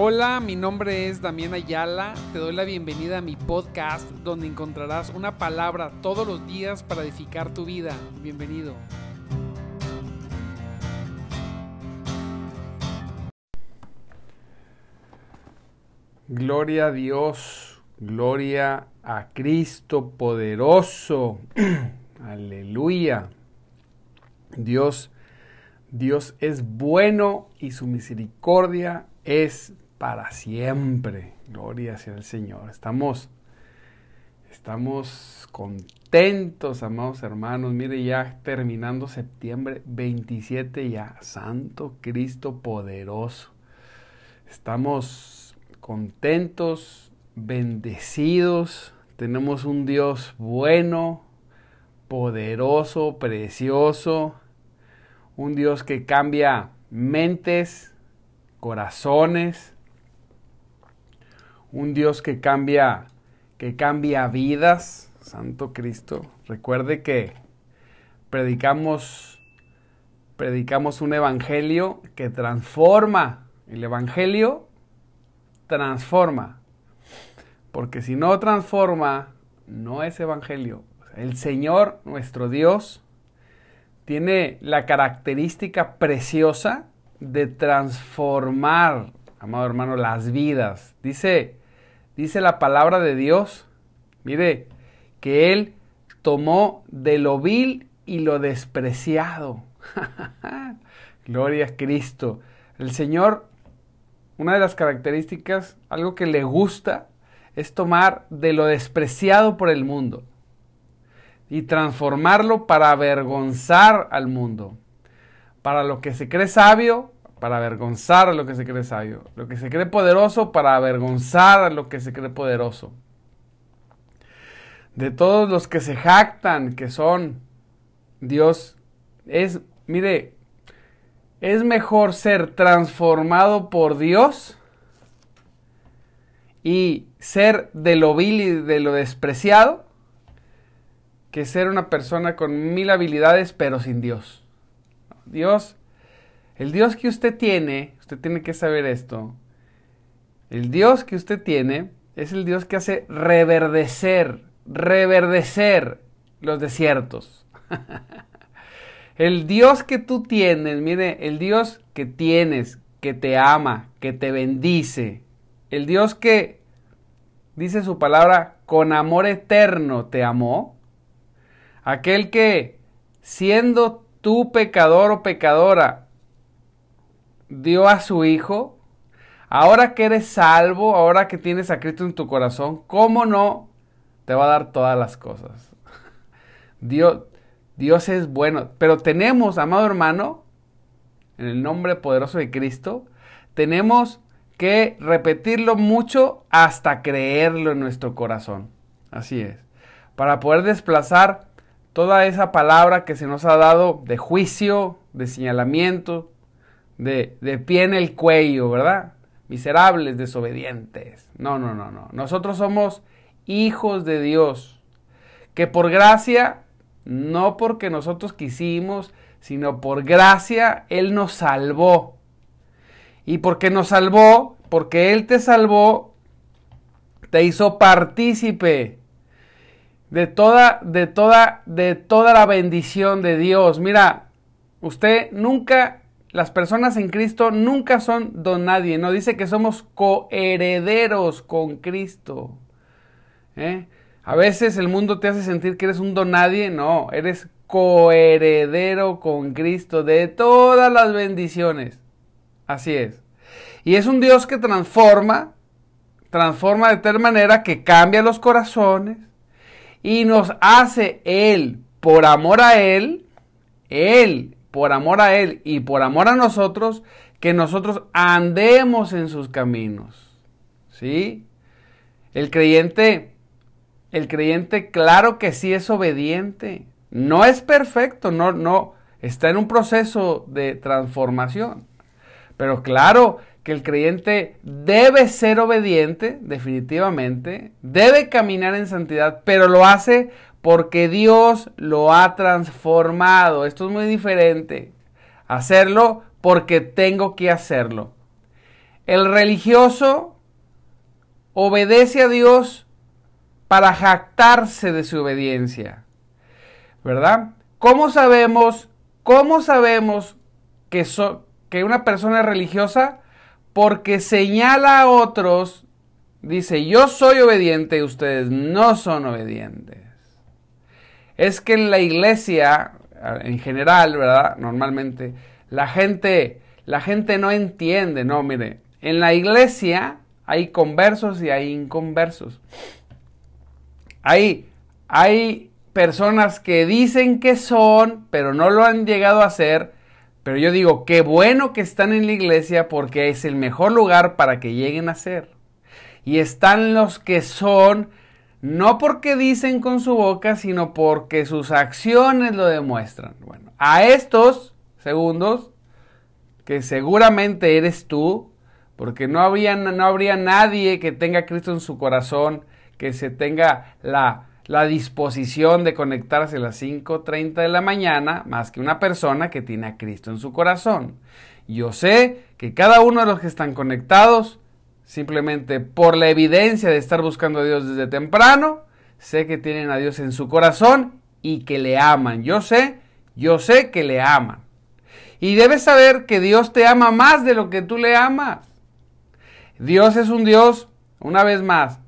Hola, mi nombre es Damián Ayala. Te doy la bienvenida a mi podcast donde encontrarás una palabra todos los días para edificar tu vida. Bienvenido. Gloria a Dios, gloria a Cristo poderoso. Aleluya. Dios, Dios es bueno y su misericordia es para siempre. Gloria sea el Señor. Estamos, estamos contentos, amados hermanos. Mire, ya terminando septiembre 27, ya Santo Cristo poderoso. Estamos contentos, bendecidos. Tenemos un Dios bueno, poderoso, precioso. Un Dios que cambia mentes, corazones un Dios que cambia, que cambia vidas, Santo Cristo. Recuerde que predicamos, predicamos un evangelio que transforma. El evangelio transforma. Porque si no transforma, no es evangelio. El Señor, nuestro Dios, tiene la característica preciosa de transformar, amado hermano, las vidas. Dice dice la palabra de Dios, mire, que Él tomó de lo vil y lo despreciado. Gloria a Cristo. El Señor, una de las características, algo que le gusta, es tomar de lo despreciado por el mundo y transformarlo para avergonzar al mundo. Para lo que se cree sabio, para avergonzar a lo que se cree sabio. Lo que se cree poderoso para avergonzar a lo que se cree poderoso. De todos los que se jactan que son Dios, es, mire, es mejor ser transformado por Dios y ser de lo vil y de lo despreciado que ser una persona con mil habilidades pero sin Dios. Dios el Dios que usted tiene, usted tiene que saber esto, el Dios que usted tiene es el Dios que hace reverdecer, reverdecer los desiertos. el Dios que tú tienes, mire, el Dios que tienes, que te ama, que te bendice, el Dios que dice su palabra, con amor eterno te amó, aquel que siendo tú pecador o pecadora, dio a su Hijo, ahora que eres salvo, ahora que tienes a Cristo en tu corazón, ¿cómo no te va a dar todas las cosas? Dios, Dios es bueno, pero tenemos, amado hermano, en el nombre poderoso de Cristo, tenemos que repetirlo mucho hasta creerlo en nuestro corazón. Así es. Para poder desplazar toda esa palabra que se nos ha dado de juicio, de señalamiento, de, pie en el cuello, ¿verdad? Miserables, desobedientes. No, no, no, no. Nosotros somos hijos de Dios, que por gracia, no porque nosotros quisimos, sino por gracia, Él nos salvó. Y porque nos salvó, porque Él te salvó, te hizo partícipe de toda, de toda, de toda la bendición de Dios. Mira, usted nunca las personas en Cristo nunca son don nadie, no dice que somos coherederos con Cristo. ¿eh? A veces el mundo te hace sentir que eres un don nadie, no, eres coheredero con Cristo de todas las bendiciones. Así es. Y es un Dios que transforma, transforma de tal manera que cambia los corazones y nos hace Él, por amor a Él, Él por amor a Él y por amor a nosotros, que nosotros andemos en sus caminos. ¿Sí? El creyente, el creyente, claro que sí es obediente. No es perfecto, no, no, está en un proceso de transformación. Pero claro que el creyente debe ser obediente, definitivamente, debe caminar en santidad, pero lo hace porque Dios lo ha transformado. Esto es muy diferente. Hacerlo porque tengo que hacerlo. el religioso obedece a Dios para jactarse de su obediencia. ¿Verdad? ¿Cómo sabemos, cómo sabemos que, que una persona es religiosa? Porque señala a otros, dice, yo soy obediente y ustedes no son obedientes. Es que en la iglesia, en general, ¿verdad? Normalmente, la gente, la gente no entiende, no, mire, en la iglesia hay conversos y hay inconversos. Hay, hay personas que dicen que son, pero no lo han llegado a ser. Pero yo digo, qué bueno que están en la iglesia porque es el mejor lugar para que lleguen a ser. Y están los que son, no porque dicen con su boca, sino porque sus acciones lo demuestran. Bueno, a estos segundos, que seguramente eres tú, porque no, no habría nadie que tenga Cristo en su corazón, que se tenga la, la disposición de conectarse a las 5.30 de la mañana, más que una persona que tiene a Cristo en su corazón. Yo sé que cada uno de los que están conectados, simplemente por la evidencia de estar buscando a Dios desde temprano, sé que tienen a Dios en su corazón y que le aman. Yo sé, yo sé que le aman. Y debes saber que Dios te ama más de lo que tú le amas. Dios es un Dios, una vez más,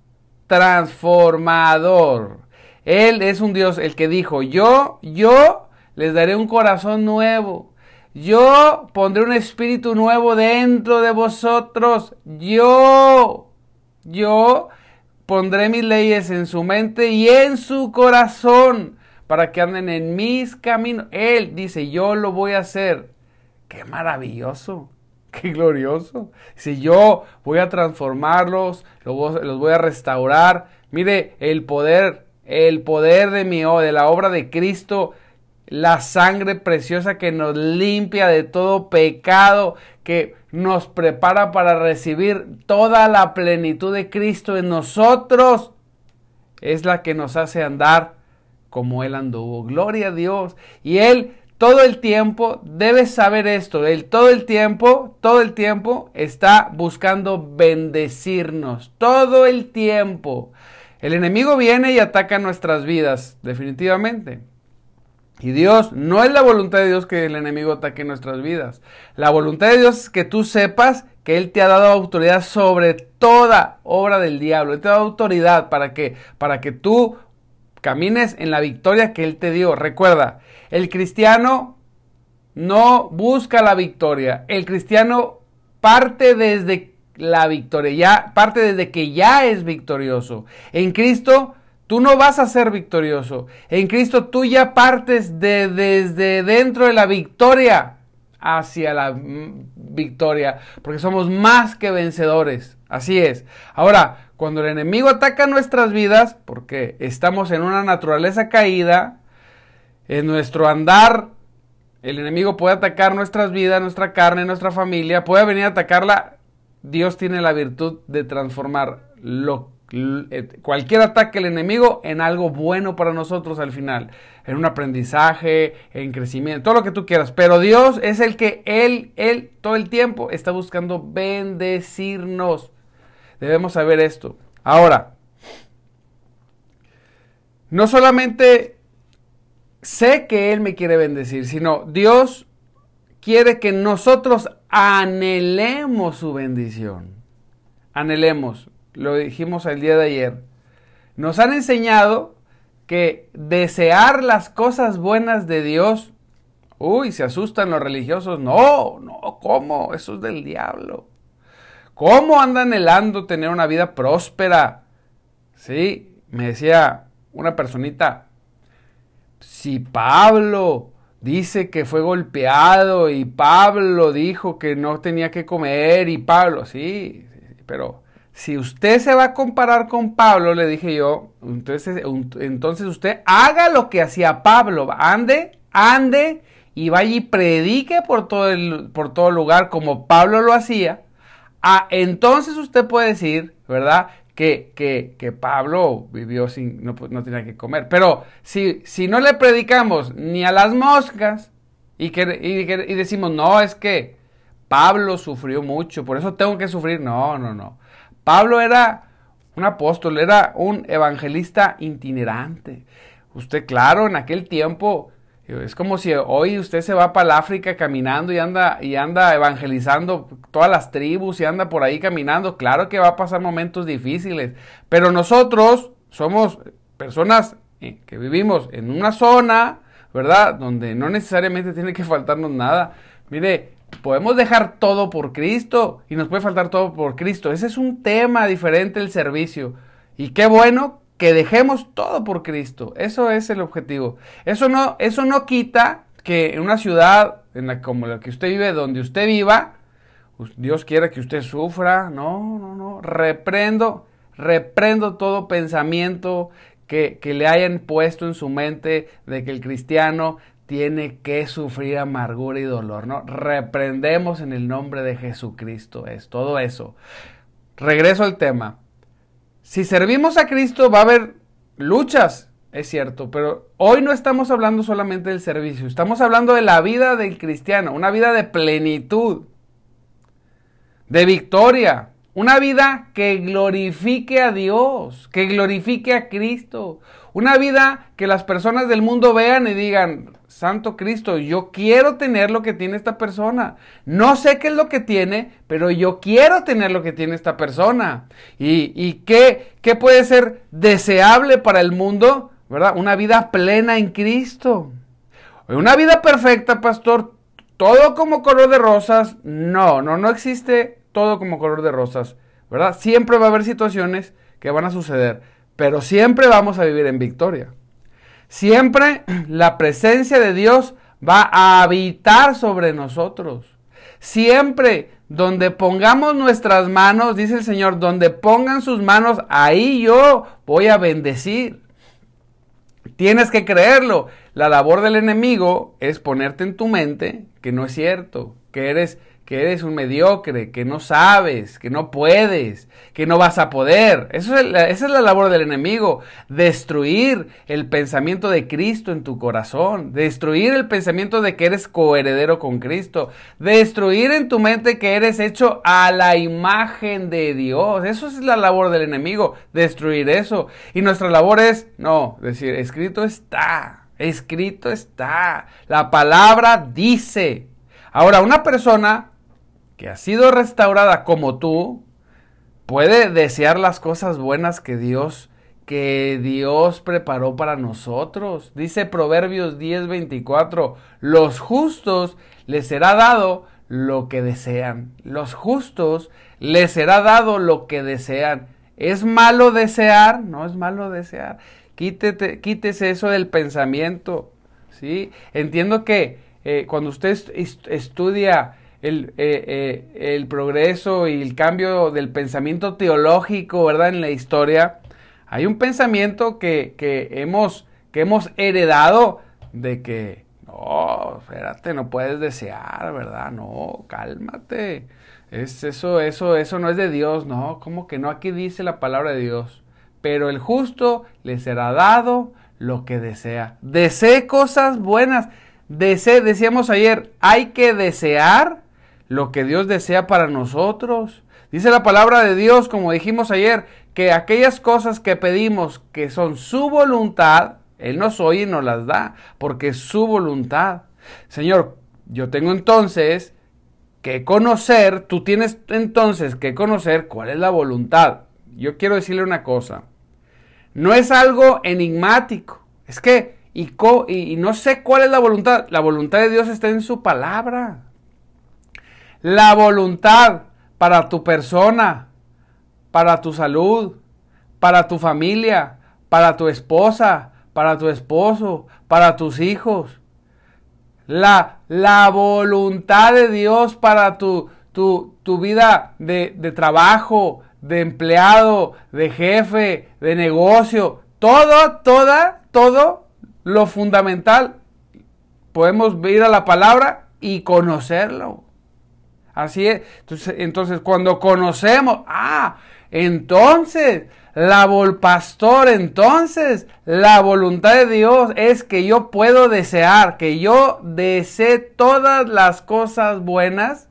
transformador. Él es un Dios, el que dijo, yo, yo les daré un corazón nuevo. Yo pondré un espíritu nuevo dentro de vosotros. Yo, yo pondré mis leyes en su mente y en su corazón para que anden en mis caminos. Él dice, yo lo voy a hacer. Qué maravilloso. Qué glorioso. Si yo voy a transformarlos, los voy a restaurar. Mire, el poder, el poder de mi de la obra de Cristo, la sangre preciosa que nos limpia de todo pecado, que nos prepara para recibir toda la plenitud de Cristo en nosotros, es la que nos hace andar como Él anduvo. Gloria a Dios. Y Él todo el tiempo, debes saber esto, él todo el tiempo, todo el tiempo está buscando bendecirnos, todo el tiempo. El enemigo viene y ataca nuestras vidas, definitivamente. Y Dios, no es la voluntad de Dios que el enemigo ataque nuestras vidas. La voluntad de Dios es que tú sepas que Él te ha dado autoridad sobre toda obra del diablo. Él te ha dado autoridad para que, para que tú camines en la victoria que Él te dio. Recuerda, el cristiano no busca la victoria. El cristiano parte desde la victoria, ya parte desde que ya es victorioso. En Cristo tú no vas a ser victorioso. En Cristo tú ya partes de, desde dentro de la victoria hacia la mm, victoria, porque somos más que vencedores. Así es. Ahora, cuando el enemigo ataca nuestras vidas, porque estamos en una naturaleza caída, en nuestro andar, el enemigo puede atacar nuestras vidas, nuestra carne, nuestra familia, puede venir a atacarla. Dios tiene la virtud de transformar lo, cualquier ataque del enemigo en algo bueno para nosotros al final, en un aprendizaje, en crecimiento, todo lo que tú quieras. Pero Dios es el que Él, Él todo el tiempo está buscando bendecirnos. Debemos saber esto. Ahora, no solamente sé que Él me quiere bendecir, sino Dios quiere que nosotros anhelemos su bendición. Anhelemos, lo dijimos el día de ayer. Nos han enseñado que desear las cosas buenas de Dios, uy, se asustan los religiosos. No, no, ¿cómo? Eso es del diablo. ¿Cómo anda anhelando tener una vida próspera? Sí, me decía una personita, si Pablo dice que fue golpeado y Pablo dijo que no tenía que comer y Pablo, sí, pero si usted se va a comparar con Pablo, le dije yo, entonces, entonces usted haga lo que hacía Pablo, ande, ande y vaya y predique por todo el, por todo lugar como Pablo lo hacía. Ah, entonces usted puede decir, ¿verdad? que, que, Pablo vivió sin, no, no, tenía que comer. Pero si, si no le predicamos ni a las moscas y, que, y, decimos, no, es que Pablo sufrió mucho, por eso tengo que sufrir. No, no, no. Pablo era un apóstol, era un evangelista itinerante. Usted, claro, en aquel tiempo es como si hoy usted se va para el África caminando y anda, y anda evangelizando todas las tribus y anda por ahí caminando. Claro que va a pasar momentos difíciles, pero nosotros somos personas eh, que vivimos en una zona, ¿verdad? Donde no necesariamente tiene que faltarnos nada. Mire, podemos dejar todo por Cristo y nos puede faltar todo por Cristo. Ese es un tema diferente el servicio. Y qué bueno que dejemos todo por Cristo. Eso es el objetivo. Eso no, eso no quita que en una ciudad en la, como la que usted vive, donde usted viva, Dios quiera que usted sufra. No, no, no. Reprendo, reprendo todo pensamiento que, que le hayan puesto en su mente de que el cristiano tiene que sufrir amargura y dolor, ¿no? Reprendemos en el nombre de Jesucristo, es todo eso. Regreso al tema. Si servimos a Cristo va a haber luchas, es cierto, pero hoy no estamos hablando solamente del servicio, estamos hablando de la vida del cristiano, una vida de plenitud, de victoria, una vida que glorifique a Dios, que glorifique a Cristo, una vida que las personas del mundo vean y digan, Santo Cristo, yo quiero tener lo que tiene esta persona. No sé qué es lo que tiene, pero yo quiero tener lo que tiene esta persona. ¿Y, qué, qué puede ser deseable para el mundo? ¿Verdad? Una vida plena en Cristo. Una vida perfecta, pastor, todo como color de rosas. No, no, no existe todo como color de rosas. ¿Verdad? Siempre va a haber situaciones que van a suceder, pero siempre vamos a vivir en victoria. Siempre la presencia de Dios va a habitar sobre nosotros. Siempre donde pongamos nuestras manos, dice el Señor, donde pongan sus manos, ahí yo voy a bendecir. Tienes que creerlo. La labor del enemigo es ponerte en tu mente que no es cierto, que eres que eres un mediocre, que no sabes, que no puedes, que no vas a poder. Eso es esa es la labor del enemigo, destruir el pensamiento de Cristo en tu corazón, destruir el pensamiento de que eres coheredero con Cristo, destruir en tu mente que eres hecho a la imagen de Dios. Eso es la labor del enemigo, destruir eso. Y nuestra labor es, no, decir, escrito está, escrito está, la palabra dice. Ahora, una persona que ha sido restaurada como tú, puede desear las cosas buenas que Dios que Dios preparó para nosotros. Dice Proverbios 10:24, los justos les será dado lo que desean. Los justos les será dado lo que desean. ¿Es malo desear? No es malo desear. Quítese eso del pensamiento. ¿sí? Entiendo que eh, cuando usted estudia el, eh, eh, el, progreso y el cambio del pensamiento teológico, ¿verdad? En la historia, hay un pensamiento que, que, hemos, que hemos heredado de que, no, espérate, no puedes desear, ¿verdad? No, cálmate. Es eso, eso, eso no es de Dios, no, como que no, aquí dice la palabra de Dios. Pero el justo le será dado lo que desea. Desee cosas buenas. Desee, decíamos ayer, hay que desear lo que Dios desea para nosotros. Dice la palabra de Dios, como dijimos ayer, que aquellas cosas que pedimos que son su voluntad, Él nos oye y nos las da, porque es su voluntad. Señor, yo tengo entonces que conocer, tú tienes entonces que conocer cuál es la voluntad. Yo quiero decirle una cosa, no es algo enigmático, es que, y, y no sé cuál es la voluntad, la voluntad de Dios está en su palabra la voluntad para tu persona, para tu salud, para tu familia, para tu esposa, para tu esposo, para tus hijos. La, la voluntad de Dios para tu, tu, tu vida de, de trabajo, de empleado, de jefe, de negocio. Todo, toda, todo lo fundamental. Podemos ir a la palabra y conocerlo. Así es. Entonces, cuando conocemos, ah, entonces, la pastor, entonces, la voluntad de Dios es que yo puedo desear, que yo desee todas las cosas buenas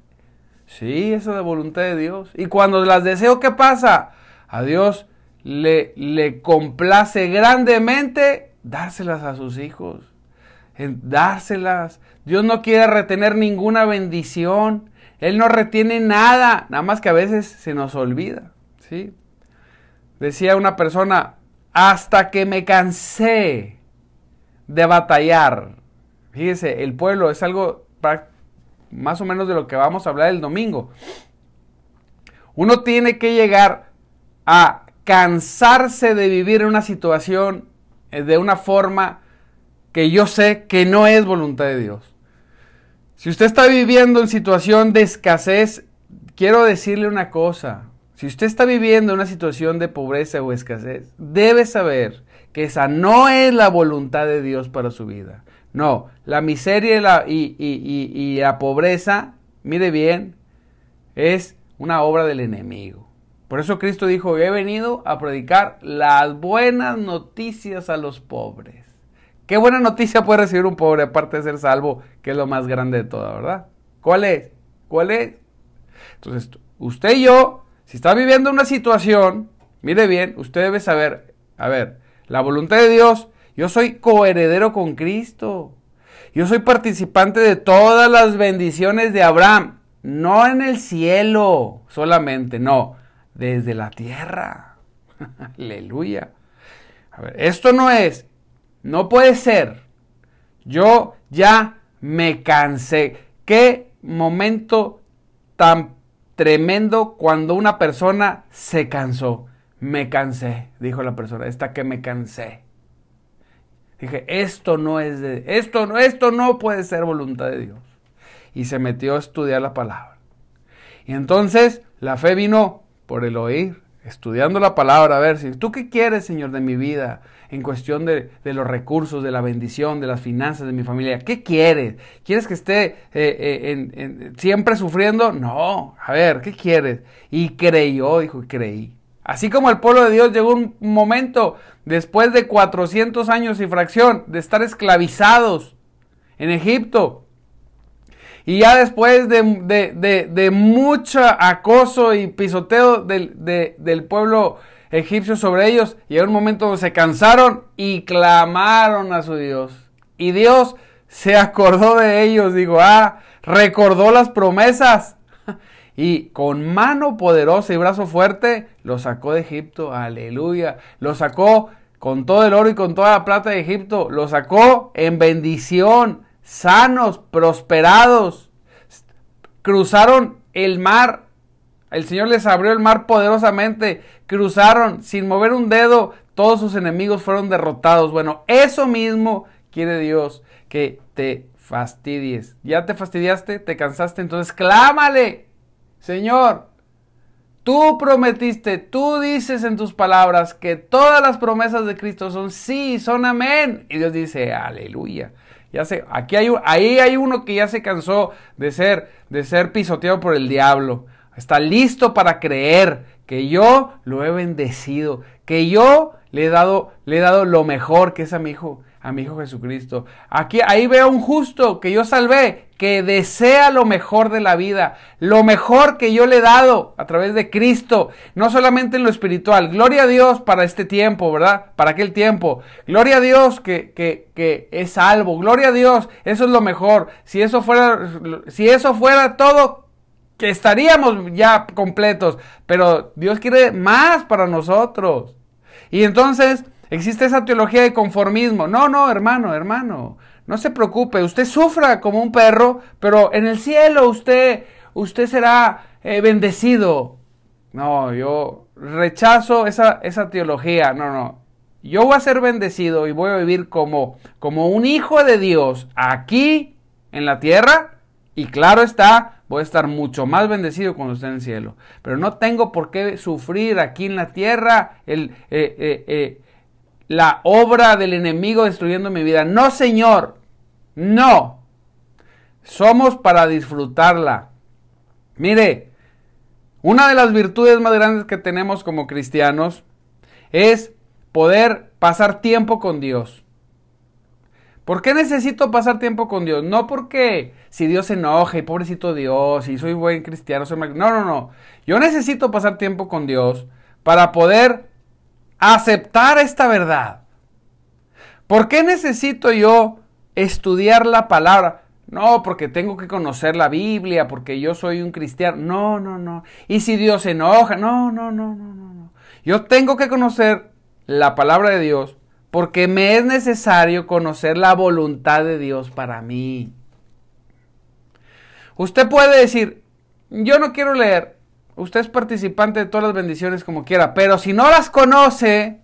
Sí, eso es la voluntad de Dios. Y cuando las deseo, ¿qué pasa? A Dios le, le complace grandemente dárselas a sus hijos. Dárselas. Dios no quiere retener ninguna bendición. Él no retiene nada. Nada más que a veces se nos olvida. ¿sí? Decía una persona, hasta que me cansé de batallar. Fíjese, el pueblo es algo más o menos de lo que vamos a hablar el domingo. Uno tiene que llegar a cansarse de vivir en una situación eh, de una forma que yo sé que no es voluntad de Dios. Si usted está viviendo en situación de escasez, quiero decirle una cosa. Si usted está viviendo en una situación de pobreza o escasez, debe saber que esa no es la voluntad de Dios para su vida. No, la miseria y la, y, la pobreza, mire bien, es una obra del enemigo. Por eso Cristo dijo, he venido a predicar las buenas noticias a los pobres. ¿Qué buena noticia puede recibir un pobre aparte de ser salvo, que es lo más grande de todo, verdad? ¿Cuál es? ¿Cuál es? Entonces, usted y yo, si está viviendo una situación, mire bien, usted debe saber, a ver, la voluntad de Dios yo soy coheredero con Cristo. Yo soy participante de todas las bendiciones de Abraham. No en el cielo solamente, no, desde la tierra. Aleluya. A ver, esto no es, no puede ser. Yo ya me cansé. Qué momento tan tremendo cuando una persona se cansó. Me cansé, dijo la persona, esta que me cansé. Dije, esto no es de, esto no, esto no puede ser voluntad de Dios. Y se metió a estudiar la palabra. Y entonces la fe vino por el oír, estudiando la palabra, a ver si tú qué quieres, Señor, de mi vida, en cuestión de, los recursos, de la bendición, de las finanzas de mi familia. ¿Qué quieres? ¿Quieres que esté eh, eh, siempre sufriendo? No, a ver, ¿qué quieres? Y creyó, dijo, creí. Así como el pueblo de Dios llegó un momento después de 400 años y fracción de estar esclavizados en Egipto. Y ya después de, mucho acoso y pisoteo del, del, pueblo egipcio sobre ellos, llegó un momento donde se cansaron y clamaron a su Dios. Y Dios se acordó de ellos, digo, ah, recordó las promesas y con mano poderosa y brazo fuerte lo sacó de Egipto, aleluya. Lo sacó con todo el oro y con toda la plata de Egipto, lo sacó en bendición, sanos, prosperados. Cruzaron el mar, el Señor les abrió el mar poderosamente, cruzaron sin mover un dedo, todos sus enemigos fueron derrotados. Bueno, eso mismo quiere Dios, que te fastidies. ¿Ya te fastidiaste? ¿Te cansaste? Entonces clámale Señor, tú prometiste, tú dices en tus palabras que todas las promesas de Cristo son sí, son amén. Y Dios dice, aleluya. Ya sé, aquí hay, ahí hay uno que ya se cansó de ser, de ser pisoteado por el diablo. Está listo para creer que yo lo he bendecido, que yo le he dado, le he dado lo mejor que es a mi hijo, a mi Hijo Jesucristo. Aquí, ahí veo un justo que yo salvé, que desea lo mejor de la vida, lo mejor que yo le he dado a través de Cristo, no solamente en lo espiritual. Gloria a Dios para este tiempo, ¿verdad? Para aquel tiempo. Gloria a Dios que, que, que es salvo. Gloria a Dios, eso es lo mejor. Si eso fuera, si eso fuera todo, que estaríamos ya completos. Pero Dios quiere más para nosotros. Y entonces, Existe esa teología de conformismo. No, no, hermano, hermano. No se preocupe. Usted sufra como un perro, pero en el cielo usted, usted será eh, bendecido. No, yo rechazo esa, esa teología. No, no. Yo voy a ser bendecido y voy a vivir como, como un hijo de Dios aquí en la tierra. Y claro está, voy a estar mucho más bendecido cuando esté en el cielo. Pero no tengo por qué sufrir aquí en la tierra el, eh, eh, la obra del enemigo destruyendo mi vida. No, Señor, no. Somos para disfrutarla. Mire, una de las virtudes más grandes que tenemos como cristianos es poder pasar tiempo con Dios. ¿Por qué necesito pasar tiempo con Dios? No porque si Dios se enoja y pobrecito Dios y soy buen cristiano, soy mal... No, no, no. Yo necesito pasar tiempo con Dios para poder aceptar esta verdad. ¿Por qué necesito yo estudiar la palabra? No, porque tengo que conocer la Biblia, porque yo soy un cristiano. No, no, no. Y si Dios se enoja, no, no, no, no, no, no. Yo tengo que conocer la palabra de Dios porque me es necesario conocer la voluntad de Dios para mí. Usted puede decir, yo no quiero leer, usted es participante de todas las bendiciones como quiera, pero si no las conoce,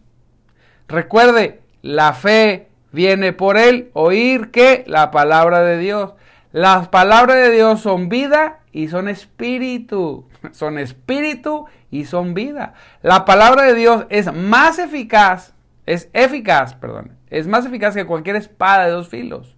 recuerde, la fe viene por el oír que la palabra de Dios. Las palabras de Dios son vida y son espíritu. Son espíritu y son vida. La palabra de Dios es más eficaz es eficaz, perdón. Es más eficaz que cualquier espada de dos filos.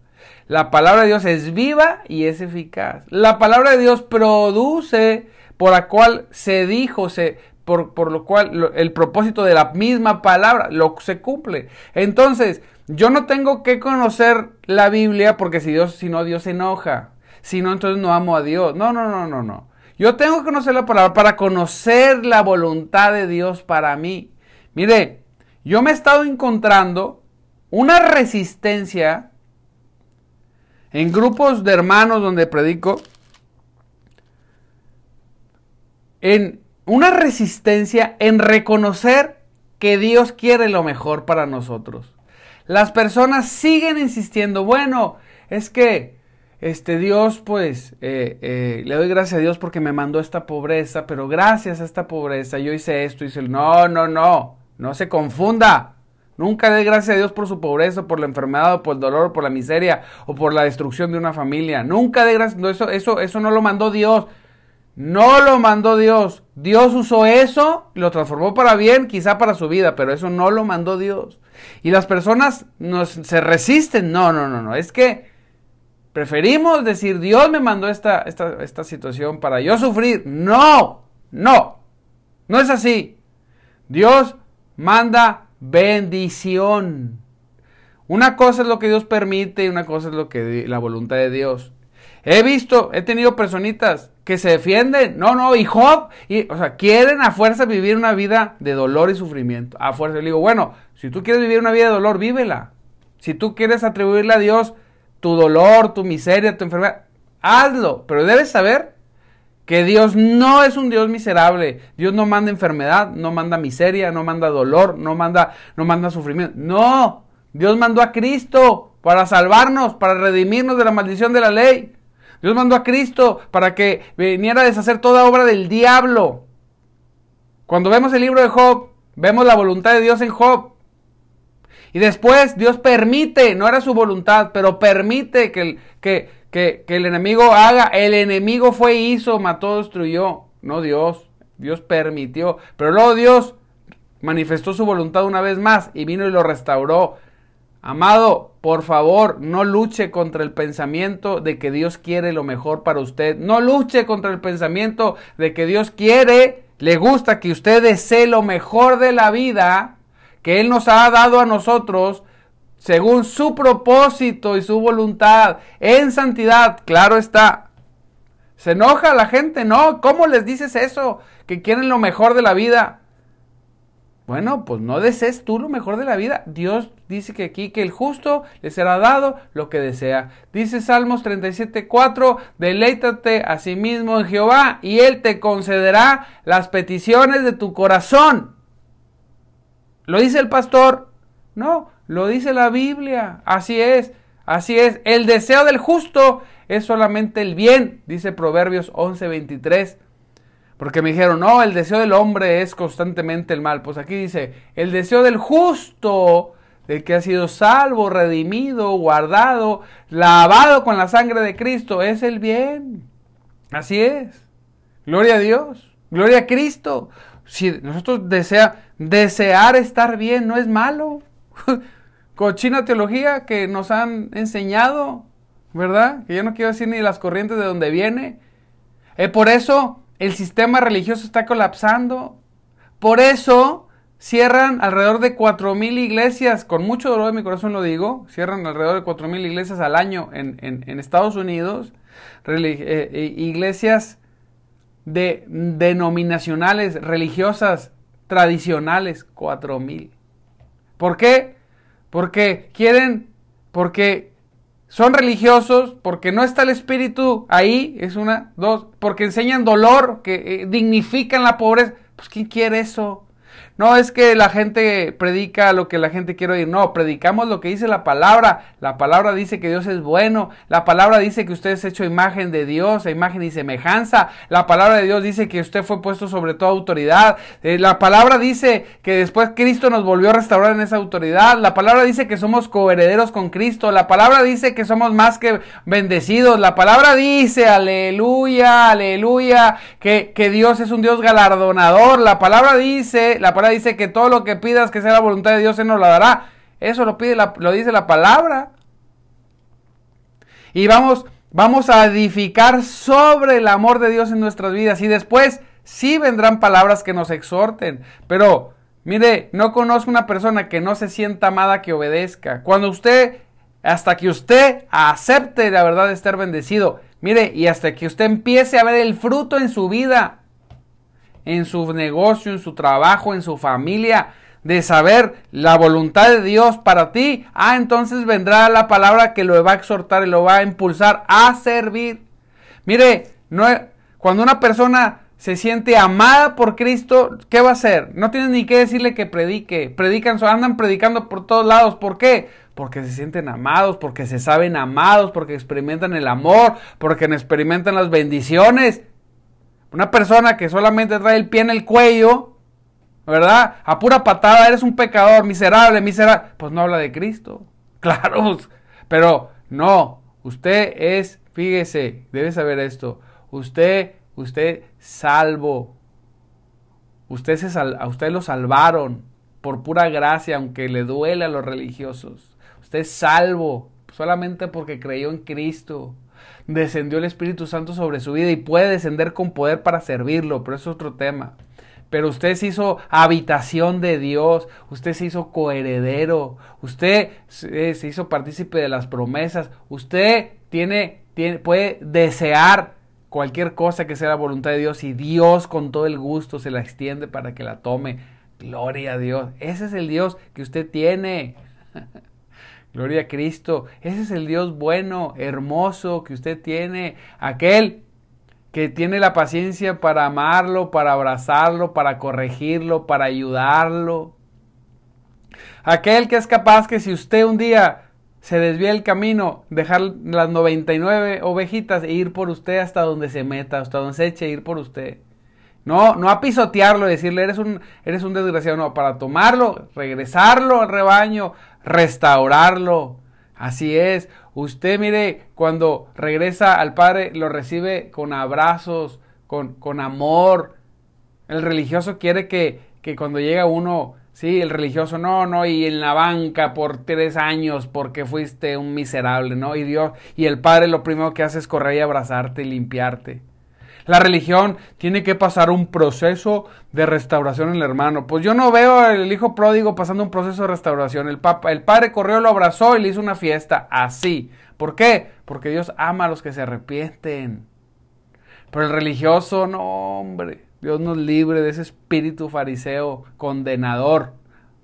La palabra de Dios es viva y es eficaz. La palabra de Dios produce por la cual se dijo, se, por, por lo cual el propósito de la misma palabra lo se cumple. Entonces, yo no tengo que conocer la Biblia porque si Dios, si no, Dios se enoja. Si no, entonces no amo a Dios. No, no, no, no, no. Yo tengo que conocer la palabra para conocer la voluntad de Dios para mí. Mire, yo me he estado encontrando una resistencia en grupos de hermanos donde predico, en una resistencia en reconocer que Dios quiere lo mejor para nosotros. Las personas siguen insistiendo, bueno, es que este Dios, pues, eh, eh, le doy gracias a Dios porque me mandó esta pobreza, pero gracias a esta pobreza yo hice esto, hice el... No, no, no. No se confunda. Nunca dé gracias a Dios por su pobreza, por la enfermedad, o por el dolor, por la miseria, o por la destrucción de una familia. Nunca dé gracias. No, eso, eso, eso no lo mandó Dios. No lo mandó Dios. Dios usó eso, lo transformó para bien, quizá para su vida, pero eso no lo mandó Dios. Y las personas nos, se resisten. No, no, no, no. Es que preferimos decir, Dios me mandó esta, esta, esta situación para yo sufrir. No, no. No es así. Dios manda bendición. Una cosa es lo que Dios permite y una cosa es lo que la voluntad de Dios. He visto, he tenido personitas que se defienden, no, no, y Job, y, o sea, quieren a fuerza vivir una vida de dolor y sufrimiento. A fuerza, le digo, bueno, si tú quieres vivir una vida de dolor, vívela. Si tú quieres atribuirle a Dios tu dolor, tu miseria, tu enfermedad, hazlo. Pero debes saber que Dios no es un Dios miserable. Dios no manda enfermedad, no manda miseria, no manda dolor, no manda, no manda sufrimiento. No, Dios mandó a Cristo para salvarnos, para redimirnos de la maldición de la ley. Dios mandó a Cristo para que viniera a deshacer toda obra del diablo. Cuando vemos el libro de Job, vemos la voluntad de Dios en Job. Y después Dios permite, no era su voluntad, pero permite que, que, que, el enemigo haga. El enemigo fue, hizo, mató, destruyó. No Dios. Dios permitió. Pero luego Dios manifestó su voluntad una vez más y vino y lo restauró. Amado, por favor, no luche contra el pensamiento de que Dios quiere lo mejor para usted. No luche contra el pensamiento de que Dios quiere, le gusta que usted desee lo mejor de la vida que Él nos ha dado a nosotros según su propósito y su voluntad, en santidad, claro está. ¿Se enoja la gente? No, ¿cómo les dices eso? Que quieren lo mejor de la vida. Bueno, pues no desees tú lo mejor de la vida. Dios dice que aquí que el justo le será dado lo que desea. Dice Salmos 37:4, deleítate a sí mismo en Jehová y él te concederá las peticiones de tu corazón. ¿Lo dice el pastor? No, lo dice la Biblia. Así es, así es. El deseo del justo es solamente el bien, dice Proverbios 11:23. Porque me dijeron, no, el deseo del hombre es constantemente el mal. Pues aquí dice, el deseo del justo, del que ha sido salvo, redimido, guardado, lavado con la sangre de Cristo, es el bien. Así es. Gloria a Dios. Gloria a Cristo. Si nosotros desea, desear estar bien no es malo. cochina teología que nos han enseñado, ¿verdad? Que yo no quiero decir ni las corrientes de donde viene. Eh, por eso el sistema religioso está colapsando. Por eso cierran alrededor de 4.000 iglesias, con mucho dolor de mi corazón lo digo, cierran alrededor de 4.000 iglesias al año en, en, Estados Unidos, eh, eh, iglesias de, denominacionales, religiosas, tradicionales, 4.000. ¿Por qué? Porque quieren, porque son religiosos, porque no está el espíritu ahí, es una, dos, porque enseñan dolor, que eh, dignifican la pobreza. Pues ¿quién quiere eso? No es que la gente predica lo que la gente quiere oír, no, predicamos lo que dice la palabra. La palabra dice que Dios es bueno, la palabra dice que usted es hecho imagen de Dios, imagen y semejanza. La palabra de Dios dice que usted fue puesto sobre toda autoridad. Eh, la palabra dice que después Cristo nos volvió a restaurar en esa autoridad. La palabra dice que somos coherederos con Cristo. La palabra dice que somos más que bendecidos. La palabra dice, aleluya, aleluya, que, que Dios es un Dios galardonador. La palabra dice, la palabra dice que todo lo que pidas que sea la voluntad de Dios, Él nos la dará. Eso lo, pide lo dice la palabra. Y vamos, vamos a edificar sobre el amor de Dios en nuestras vidas. Y después sí vendrán palabras que nos exhorten. Pero, mire, no conozco una persona que no se sienta amada que obedezca. Cuando usted, hasta que usted acepte la verdad de estar bendecido, mire, y hasta que usted empiece a ver el fruto en su vida, en su negocio, en su trabajo, en su familia, de saber la voluntad de Dios para ti, ah, entonces vendrá la palabra que lo va a exhortar y lo va a impulsar a servir. Mire, cuando una persona se siente amada por Cristo, ¿qué va a hacer? No tiene ni que decirle que predique. Predican, andan predicando por todos lados. ¿Por qué? Porque se sienten amados, porque se saben amados, porque experimentan el amor, porque experimentan las bendiciones. Una persona que solamente trae el pie en el cuello, ¿verdad? A pura patada, eres un pecador, miserable, miserable. Pues no habla de Cristo. Claro, pues, pero no, usted es, fíjese, debe saber esto. Usted, usted salvo. Usted, se a usted lo salvaron por pura gracia, aunque le duele a los religiosos. Usted es salvo solamente porque creyó en Cristo descendió el Espíritu Santo sobre su vida y puede descender con poder para servirlo, pero es otro tema. Pero usted se hizo habitación de Dios, usted se hizo coheredero, usted se hizo partícipe de las promesas, usted tiene, puede desear cualquier cosa que sea la voluntad de Dios y Dios con todo el gusto se la extiende para que la tome. Gloria a Dios. Ese es el Dios que usted tiene. Gloria a Cristo. Ese es el Dios bueno, hermoso que usted tiene. Aquel que tiene la paciencia para amarlo, para abrazarlo, para corregirlo, para ayudarlo. Aquel que es capaz que si usted un día se desvía el camino, dejar las 99 ovejitas e ir por usted hasta donde se meta, hasta donde se eche, ir por usted. No, no a pisotearlo, decirle eres un, eres un desgraciado, no, para tomarlo, regresarlo al rebaño, restaurarlo. Así es. Usted mire, cuando regresa al Padre, lo recibe con abrazos, con, con amor. El religioso quiere que, que cuando llega uno, sí, el religioso, no, no, y en la banca por tres años porque fuiste un miserable, ¿no? Y Dios, y el Padre lo primero que hace es correr y abrazarte y limpiarte. La religión tiene que pasar un proceso de restauración en el hermano. Pues yo no veo al hijo pródigo pasando un proceso de restauración. El, papa, el padre corrió, lo abrazó y le hizo una fiesta así. ¿Por qué? Porque Dios ama a los que se arrepienten. Pero el religioso, no, hombre. Dios nos libre de ese espíritu fariseo condenador.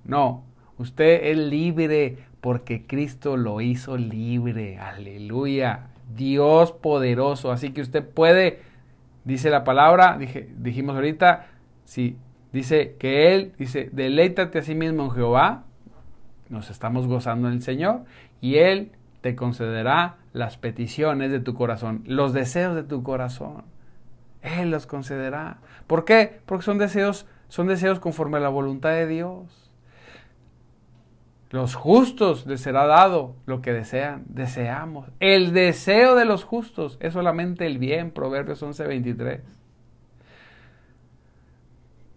No, usted es libre porque Cristo lo hizo libre. Aleluya. Dios poderoso. Así que usted puede Dice la palabra, dije, dijimos ahorita, si dice que Él, dice, deleítate a sí mismo en Jehová, nos estamos gozando en el Señor, y Él te concederá las peticiones de tu corazón, los deseos de tu corazón. Él los concederá. ¿Por qué? Porque son deseos, son deseos conforme a la voluntad de Dios. Los justos les será dado lo que desean, deseamos. El deseo de los justos es solamente el bien, Proverbios 11:23.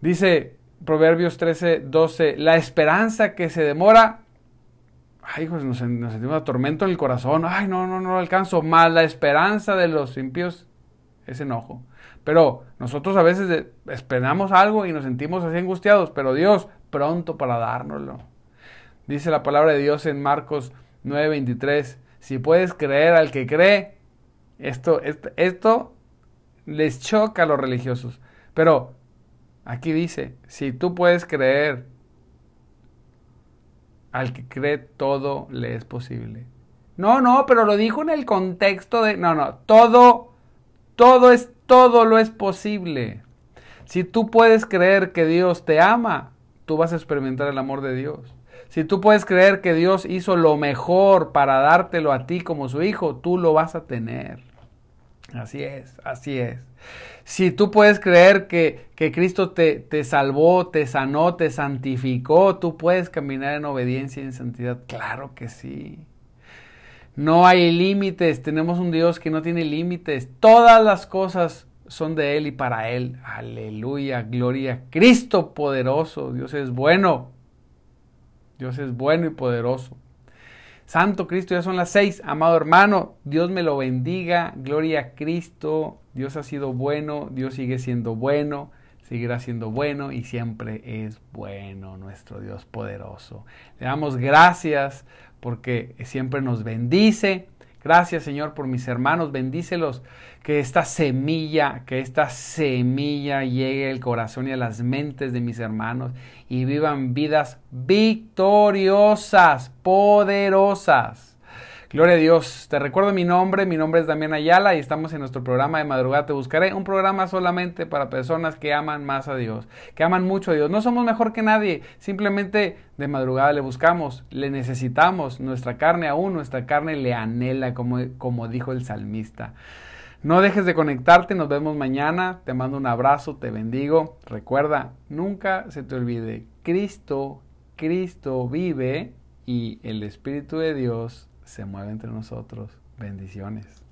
Dice Proverbios 13, 12, la esperanza que se demora, ay, pues nos, nos sentimos tormento en el corazón, ay, no, no, no lo alcanzo, más la esperanza de los impíos es enojo. Pero nosotros a veces esperamos algo y nos sentimos así angustiados, pero Dios pronto para dárnoslo. Dice la palabra de Dios en Marcos 9:23, si puedes creer al que cree, esto, esto, les choca a los religiosos. Pero aquí dice, si tú puedes creer al que cree, todo le es posible. No, no, pero lo dijo en el contexto de... No, no, todo, todo es, todo lo es posible. Si tú puedes creer que Dios te ama, tú vas a experimentar el amor de Dios. Si tú puedes creer que Dios hizo lo mejor para dártelo a ti como su hijo, tú lo vas a tener. Así es, así es. Si tú puedes creer que, que Cristo te, te, salvó, te sanó, te santificó, tú puedes caminar en obediencia y en santidad. Claro que sí. No hay límites, tenemos un Dios que no tiene límites. Todas las cosas son de Él y para Él. Aleluya, gloria. Cristo poderoso, Dios es bueno. Dios es bueno y poderoso. Santo Cristo, ya son las seis. Amado hermano, Dios me lo bendiga. Gloria a Cristo. Dios ha sido bueno, Dios sigue siendo bueno, seguirá siendo bueno y siempre es bueno nuestro Dios poderoso. Le damos gracias porque siempre nos bendice. Gracias Señor por mis hermanos, bendícelos, que esta semilla, que esta semilla llegue al corazón y a las mentes de mis hermanos y vivan vidas victoriosas, poderosas. Gloria a Dios. Te recuerdo mi nombre, mi nombre es Damián Ayala y estamos en nuestro programa de Madrugada Te Buscaré, un programa solamente para personas que aman más a Dios, que aman mucho a Dios. No somos mejor que nadie, simplemente de madrugada le buscamos, le necesitamos, nuestra carne aún, nuestra carne le anhela, como, como dijo el salmista. No dejes de conectarte, nos vemos mañana, te mando un abrazo, te bendigo. Recuerda, nunca se te olvide, Cristo, Cristo vive y el Espíritu de Dios se mueve entre nosotros. Bendiciones.